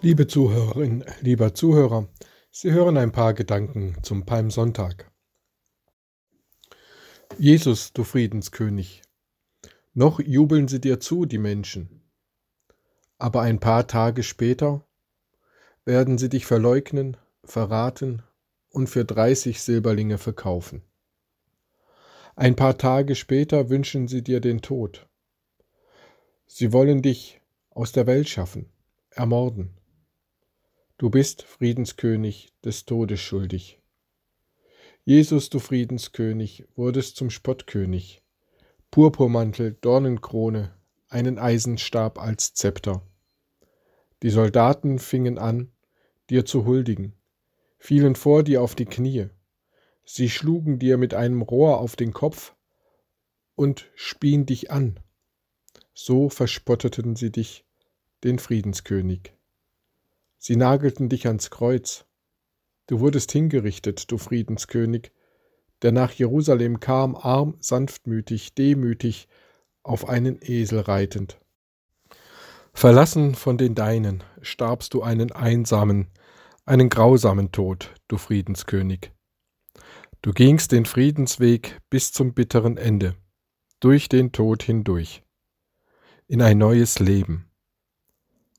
Liebe Zuhörerin, lieber Zuhörer, Sie hören ein paar Gedanken zum Palmsonntag. Jesus, du Friedenskönig, noch jubeln sie dir zu, die Menschen, aber ein paar Tage später werden sie dich verleugnen, verraten und für dreißig Silberlinge verkaufen. Ein paar Tage später wünschen sie dir den Tod. Sie wollen dich aus der Welt schaffen, ermorden. Du bist, Friedenskönig, des Todes schuldig. Jesus, du Friedenskönig, wurdest zum Spottkönig. Purpurmantel, Dornenkrone, einen Eisenstab als Zepter. Die Soldaten fingen an, dir zu huldigen, fielen vor dir auf die Knie. Sie schlugen dir mit einem Rohr auf den Kopf und spien dich an. So verspotteten sie dich, den Friedenskönig. Sie nagelten dich ans Kreuz. Du wurdest hingerichtet, du Friedenskönig, der nach Jerusalem kam, arm, sanftmütig, demütig, auf einen Esel reitend. Verlassen von den Deinen starbst du einen einsamen, einen grausamen Tod, du Friedenskönig. Du gingst den Friedensweg bis zum bitteren Ende, durch den Tod hindurch, in ein neues Leben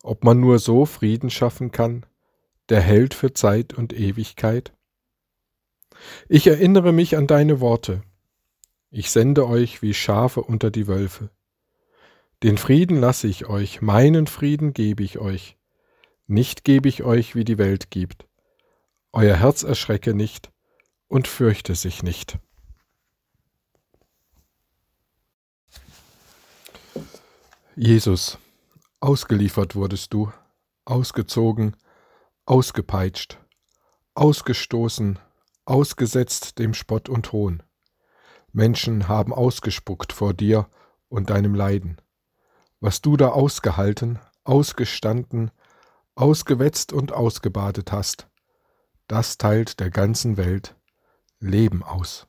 ob man nur so Frieden schaffen kann, der Held für Zeit und Ewigkeit? Ich erinnere mich an deine Worte. Ich sende euch wie Schafe unter die Wölfe. Den Frieden lasse ich euch, meinen Frieden gebe ich euch. Nicht gebe ich euch, wie die Welt gibt. Euer Herz erschrecke nicht und fürchte sich nicht. Jesus, Ausgeliefert wurdest du, ausgezogen, ausgepeitscht, ausgestoßen, ausgesetzt dem Spott und Hohn. Menschen haben ausgespuckt vor dir und deinem Leiden. Was du da ausgehalten, ausgestanden, ausgewetzt und ausgebadet hast, das teilt der ganzen Welt Leben aus.